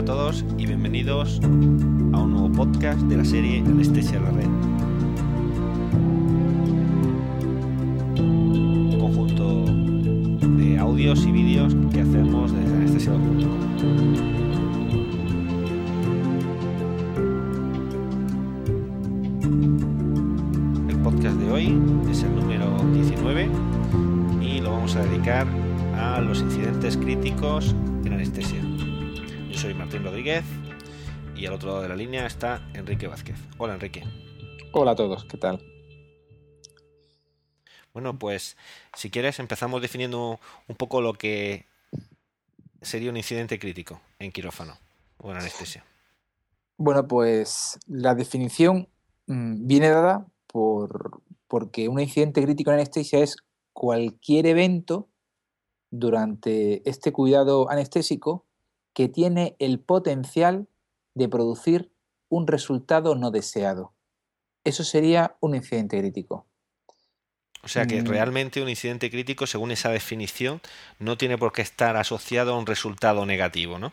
A todos y bienvenidos a un nuevo podcast de la serie Anestesia a la Red. Un conjunto de audios y vídeos que hacemos desde anestesia.com. Es el número 19 y lo vamos a dedicar a los incidentes críticos en anestesia. Soy Martín Rodríguez y al otro lado de la línea está Enrique Vázquez. Hola Enrique. Hola a todos, ¿qué tal? Bueno, pues si quieres empezamos definiendo un poco lo que sería un incidente crítico en quirófano o en anestesia. Bueno, pues la definición mmm, viene dada por, porque un incidente crítico en anestesia es cualquier evento durante este cuidado anestésico que tiene el potencial de producir un resultado no deseado. Eso sería un incidente crítico. O sea que realmente un incidente crítico, según esa definición, no tiene por qué estar asociado a un resultado negativo, ¿no?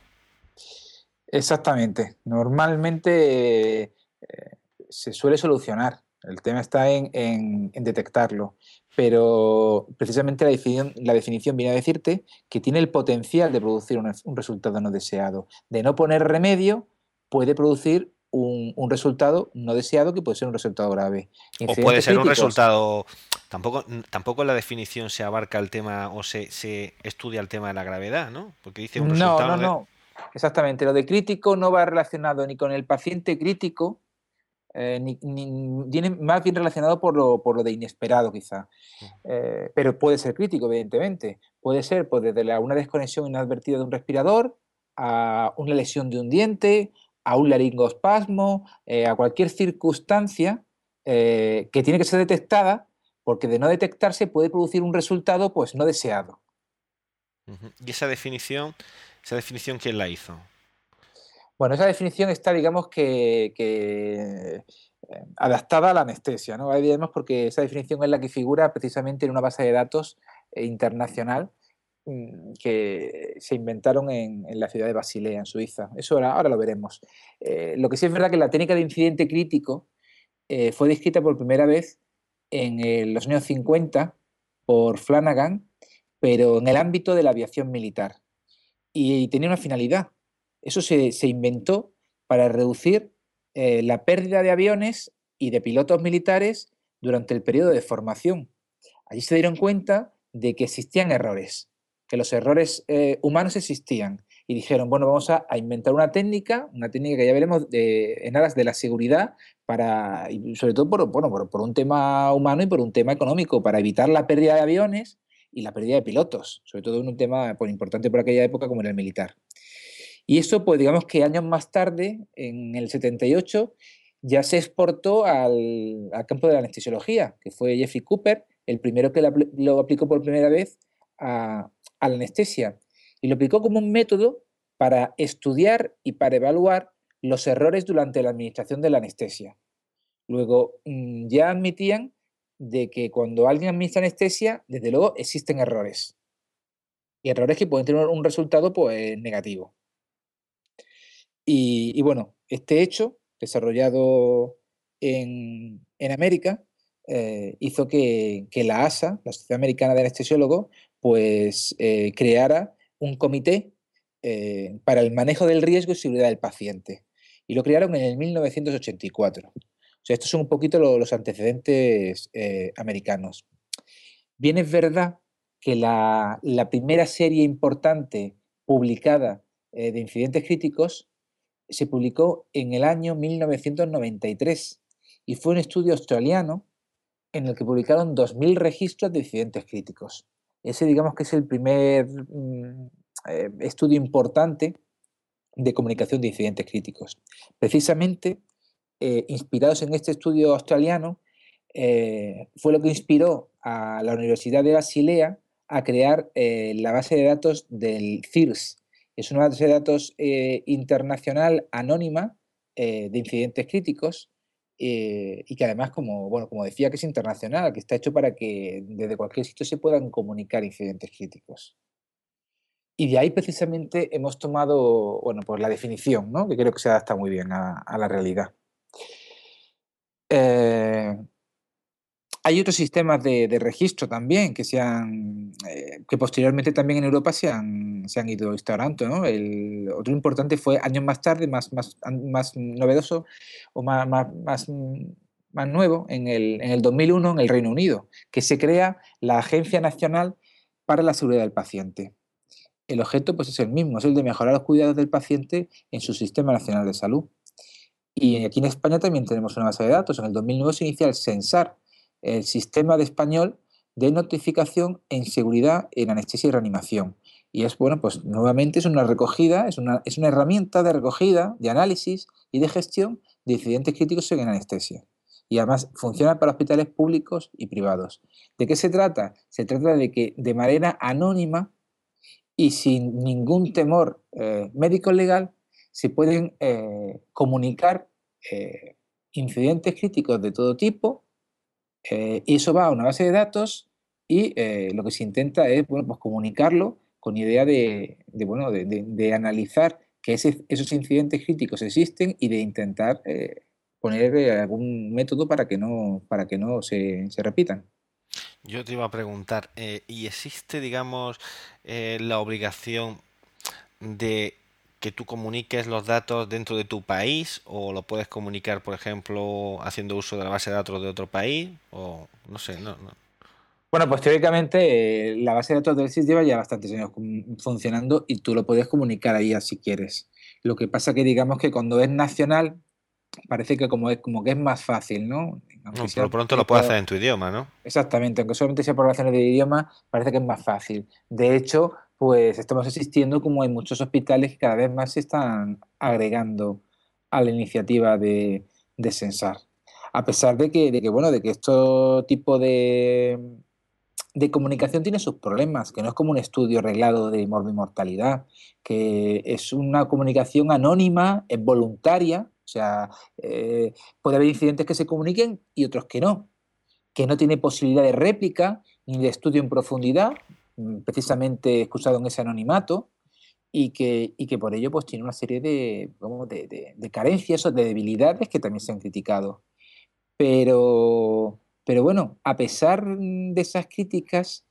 Exactamente. Normalmente eh, se suele solucionar. El tema está en, en, en detectarlo. Pero precisamente la definición, la definición, viene a decirte que tiene el potencial de producir un, un resultado no deseado. De no poner remedio, puede producir un, un, resultado no deseado que puede ser un resultado grave. O puede ser críticos, un resultado. Tampoco, la definición se abarca el tema o se, se, estudia el tema de la gravedad, ¿no? Porque dice un resultado. No, no, no. Exactamente. Lo de crítico no va relacionado ni con el paciente crítico, eh, ni, ni, viene más bien relacionado por lo, por lo de inesperado, quizá. Eh, pero puede ser crítico, evidentemente. Puede ser pues, desde la, una desconexión inadvertida de un respirador a una lesión de un diente, a un laringospasmo, eh, a cualquier circunstancia eh, que tiene que ser detectada, porque de no detectarse puede producir un resultado pues no deseado. ¿Y esa definición, esa definición quién la hizo? Bueno, esa definición está, digamos, que, eh, adaptada a la anestesia, ¿no? Ahí vemos porque esa definición es la que figura precisamente en una base de datos eh, internacional mm, que se inventaron en, la ciudad de Basilea, en Suiza. Eso ahora, lo veremos. Eh, lo que sí es verdad que la técnica de incidente crítico fue descrita por primera vez en los años 50 por Flanagan, pero en el ámbito de la aviación militar. Y tenía una finalidad. Eso se, inventó para reducir eh, la pérdida de aviones y de pilotos militares durante el periodo de formación. Allí se dieron cuenta de que existían errores, que los errores eh, humanos existían. Y dijeron, bueno, vamos a, inventar una técnica, una técnica que ya veremos en aras de la seguridad, para, sobre todo por, bueno, por, por un tema humano y por un tema económico, para evitar la pérdida de aviones y la pérdida de pilotos, sobre todo en un tema pues, importante por aquella época como era el militar. Y eso, pues digamos que años más tarde, en el 78, ya se exportó al, campo de la anestesiología, que fue Jeffrey Cooper, el primero que lo aplicó por primera vez a, a la anestesia. Y lo aplicó como un método para estudiar y para evaluar los errores durante la administración de la anestesia. Luego, mm, ya admitían de que cuando alguien administra anestesia, desde luego existen errores. Y errores que pueden tener un resultado pues, negativo. Y, bueno, este hecho, desarrollado en, América, eh, hizo que, la ASA, la Sociedad Americana de Anestesiólogos, pues eh, creara un comité eh, para el manejo del riesgo y seguridad del paciente. Y lo crearon en el 1984. O sea, estos son un poquito los, antecedentes americanos. Bien es verdad que la, primera serie importante publicada de incidentes críticos se publicó en el año 1993 y fue un estudio australiano en el que publicaron 2.000 registros de incidentes críticos. Ese digamos que es el primer mm, eh, estudio importante de comunicación de incidentes críticos. Precisamente, eh, inspirados en este estudio australiano, eh, fue lo que inspiró a la Universidad de Basilea a crear la base de datos del CIRS. Es una base de datos eh, internacional anónima de incidentes críticos y que además, como, bueno, como decía, que es internacional, que está hecho para que desde cualquier sitio se puedan comunicar incidentes críticos. Y de ahí precisamente hemos tomado, bueno, pues la definición, ¿no? que creo que se adapta muy bien a, la realidad. Eh, hay otros sistemas de, registro también que, se eh, que posteriormente también en Europa se han, se han ido instaurando. ¿no? Otro importante fue años más tarde, más, más, más novedoso o más, más, más, más nuevo, en el, en el 2001 en el Reino Unido, que se crea la Agencia Nacional para la Seguridad del Paciente el objeto pues, es el mismo, es el de mejorar los cuidados del paciente en su sistema nacional de salud. Y aquí en España también tenemos una base de datos. En el 2009 se inicia el CENSAR, el Sistema de Español de Notificación en Seguridad en Anestesia y Reanimación. Y es, bueno, pues nuevamente es una recogida, es una, es una herramienta de recogida, de análisis y de gestión de incidentes críticos en anestesia. Y además funciona para hospitales públicos y privados. ¿De qué se trata? Se trata de que de manera anónima y sin ningún temor eh, médico legal se pueden eh, comunicar eh, incidentes críticos de todo tipo y eso va a una base de datos y lo que se intenta es bueno, pues comunicarlo con idea de, bueno, de, analizar que esos incidentes críticos existen y de intentar poner algún método para que no, para que no se repitan. Yo te iba a preguntar, eh, ¿y existe, digamos, eh, la obligación de que tú comuniques los datos dentro de tu país o lo puedes comunicar, por ejemplo, haciendo uso de la base de datos de otro país o no sé, no. Bueno, pues teóricamente eh, la base de datos del SIS lleva ya bastantes años funcionando y tú lo puedes comunicar ahí si quieres. Lo que pasa que digamos que cuando es nacional parece que como es como que es más fácil, ¿no? no por pronto lo puedes hacer en tu idioma, ¿no? Exactamente, aunque solamente sea por razones de idioma, parece que es más fácil. De hecho, pues estamos asistiendo como hay muchos hospitales que cada vez más se están agregando a la iniciativa de, de censar. A pesar de que, de que, bueno, de que este tipo de, de comunicación tiene sus problemas, que no es como un estudio arreglado de mortalidad, que es una comunicación anónima, es voluntaria, o sea, eh, puede haber incidentes que se comuniquen y otros que no, que no tiene posibilidad de réplica ni de estudio en profundidad, precisamente excusado en ese anonimato, y que, que por ello pues, tiene una serie de, de, carencias o de debilidades que también se han criticado. Pero, pero bueno, a pesar de esas críticas,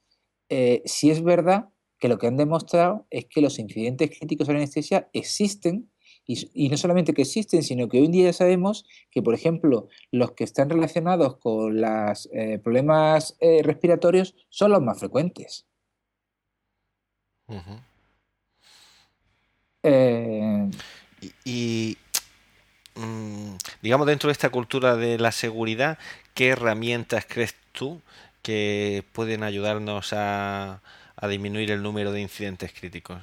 eh, sí es verdad que lo que han demostrado es que los incidentes críticos en anestesia existen y, no solamente que existen, sino que hoy en día ya sabemos que, por ejemplo, los que están relacionados con los eh, problemas eh, respiratorios son los más frecuentes. Eh, y, mm, digamos, dentro de esta cultura de la seguridad, ¿qué herramientas crees tú que pueden ayudarnos a disminuir el número de incidentes críticos?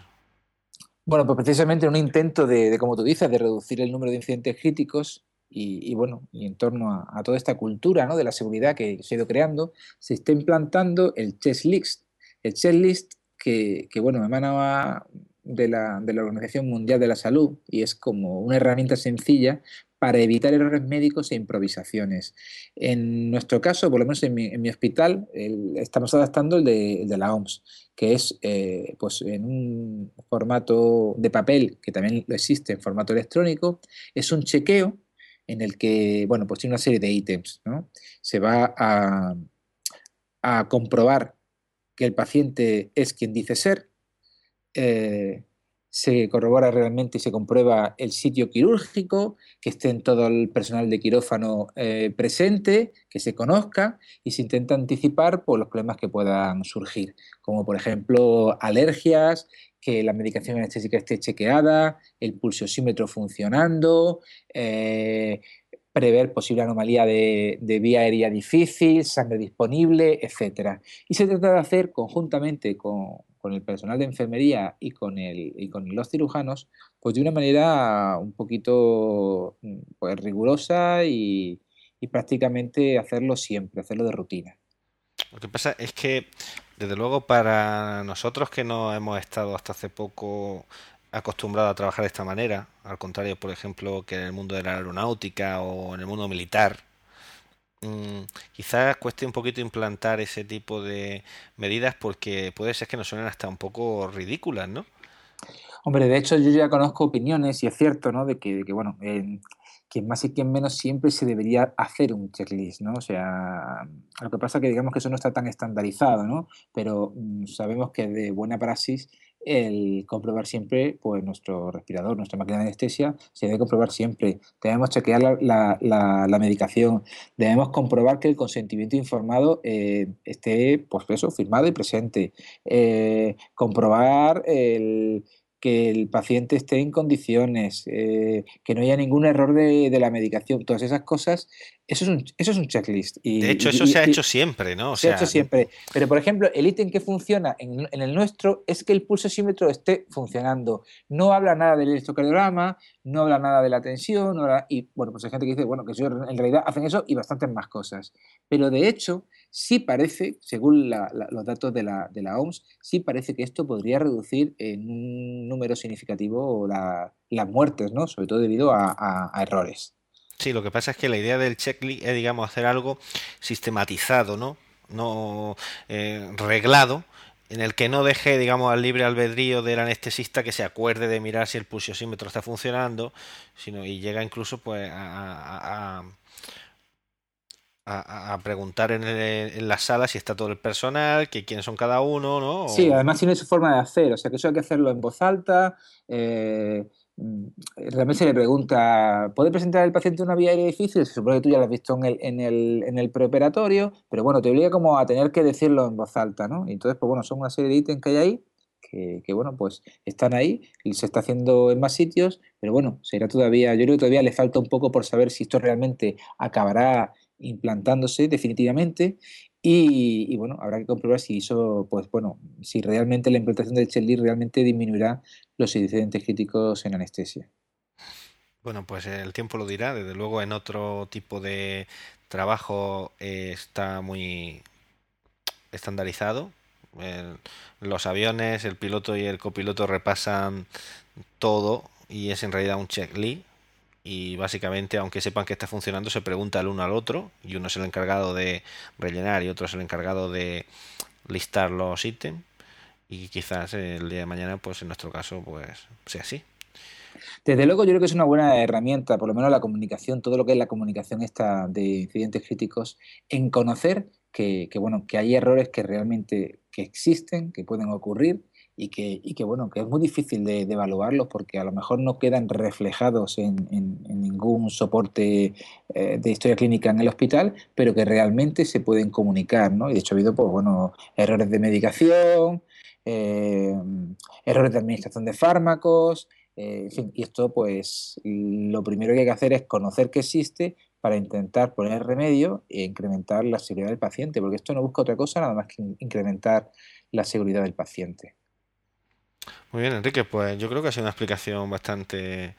Bueno, pues precisamente un intento de, como tú dices, de reducir el número de incidentes críticos y, bueno, y en torno a, toda esta cultura ¿no? de la seguridad que se ha ido creando, se está implantando el checklist. El checklist que, bueno, emana de la, de la Organización Mundial de la Salud y es como una herramienta sencilla para evitar errores médicos e improvisaciones. En nuestro caso, por lo menos en mi, hospital, estamos adaptando el de, la OMS, que es eh, pues en un formato de papel, que también existe en formato electrónico, es un chequeo en el que, bueno, pues tiene una serie de ítems, ¿no? Se va a, a comprobar que el paciente es quien dice ser, eh, se corrobora realmente y se comprueba el sitio quirúrgico, que esté en todo el personal de quirófano eh, presente, que se conozca y se intenta anticipar por los problemas que puedan surgir, como por ejemplo alergias, que la medicación anestésica esté chequeada, el pulsosímetro funcionando, eh, prever posible anomalía de, de, vía aérea difícil, sangre disponible, etc. Y se trata de hacer conjuntamente con, con el personal de enfermería y con, el, y con los cirujanos, pues de una manera un poquito mm, pues, rigurosa y, prácticamente hacerlo siempre, hacerlo de rutina. Lo que pasa es que, desde luego, para nosotros que no hemos estado hasta hace poco acostumbrados a trabajar de esta manera, al contrario, por ejemplo, que en el mundo de la aeronáutica o en el mundo militar, mm, quizás cueste un poquito implantar ese tipo de medidas porque puede ser que nos suenen hasta un poco ridículas, ¿no? Hombre, de hecho yo ya conozco opiniones y es cierto, ¿no? De que, que bueno, quien más y quien menos siempre se debería hacer un checklist, ¿no? O sea, lo que pasa es que digamos que eso no está tan estandarizado, ¿no? Pero mm, sabemos que de buena praxis el comprobar siempre, pues nuestro respirador, nuestra máquina de anestesia, se debe comprobar siempre. Debemos chequear la, la, medicación, debemos comprobar que el consentimiento informado eh, esté, pues eso, firmado y presente. Eh, comprobar que el paciente esté en condiciones, eh, que no haya ningún error de, la medicación, todas esas cosas, eso es un, eso es un checklist. Y, de hecho, eso se ha hecho siempre, ¿no? se ha hecho siempre. Pero, por ejemplo, el ítem que funciona en, el nuestro es que el pulsosímetro esté funcionando. No habla nada del electrocardiograma, no habla nada de la tensión, y bueno, pues hay gente que dice, bueno, que en realidad hacen eso y bastantes más cosas. Pero de hecho, sí parece, según los datos de la, de la, OMS, sí parece que esto podría reducir en un número significativo las muertes, ¿no? Sobre todo debido a, errores. Sí, lo que pasa es que la idea del checklist es, digamos, hacer algo sistematizado, ¿no? No eh, reglado, en el que no deje, digamos, al libre albedrío del anestesista que se acuerde de mirar si el pulsiosímetro está funcionando, sino y llega incluso pues a a, preguntar en, en, la sala si está todo el personal, que quiénes son cada uno, ¿no? Sí, además tiene su forma de hacer, o sea que eso hay que hacerlo en voz alta. Eh, realmente se le pregunta, ¿puede presentar el paciente una vía aérea difícil? Se supone que tú ya lo has visto en el, en el, en el preoperatorio, pero bueno, te obliga como a tener que decirlo en voz alta, ¿no? Entonces, pues bueno, son una serie de ítems que hay ahí que, que, bueno, pues están ahí y se está haciendo en más sitios, pero bueno, será todavía, yo creo que todavía le falta un poco por saber si esto realmente acabará implantándose definitivamente y, bueno, habrá que comprobar si eso, pues bueno, si realmente la implantación del checklist realmente disminuirá los incidentes críticos en anestesia. Bueno, pues el tiempo lo dirá. Desde luego en otro tipo de trabajo eh, está muy estandarizado. los aviones, el piloto y el copiloto repasan todo y es en realidad un checklist y básicamente, aunque sepan que está funcionando, se pregunta el uno al otro y uno es el encargado de rellenar y otro es el encargado de listar los ítems y quizás el día de mañana, pues en nuestro caso, pues sea así. Desde luego yo creo que es una buena herramienta, por lo menos la comunicación, todo lo que es la comunicación esta de incidentes críticos, en conocer que, que bueno, que hay errores que realmente que existen, que pueden ocurrir y que, y que, bueno, que es muy difícil de, evaluarlos porque a lo mejor no quedan reflejados en, ningún soporte eh, de historia clínica en el hospital, pero que realmente se pueden comunicar, ¿no? Y de hecho ha habido, pues, bueno, errores de medicación, eh, errores de administración de fármacos, eh, en fin, y esto, pues, lo primero que hay que hacer es conocer que existe para intentar poner remedio e incrementar la seguridad del paciente, porque esto no busca otra cosa nada más que incrementar la seguridad del paciente. Muy bien, Enrique, pues yo creo que ha sido una explicación bastante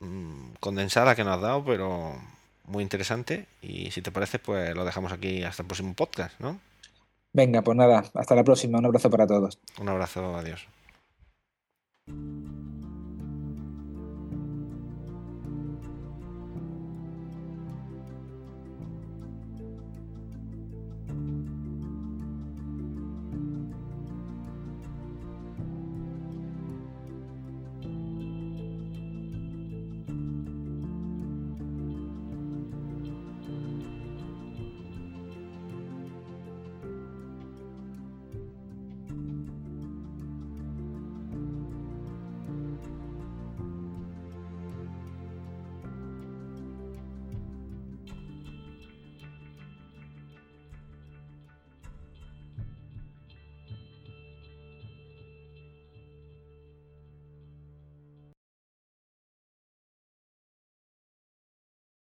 mm, condensada que nos has dado, pero muy interesante. Y si te parece, pues lo dejamos aquí hasta el próximo podcast, ¿no? Venga, pues nada, hasta la próxima. Un abrazo para todos. Un abrazo, adiós.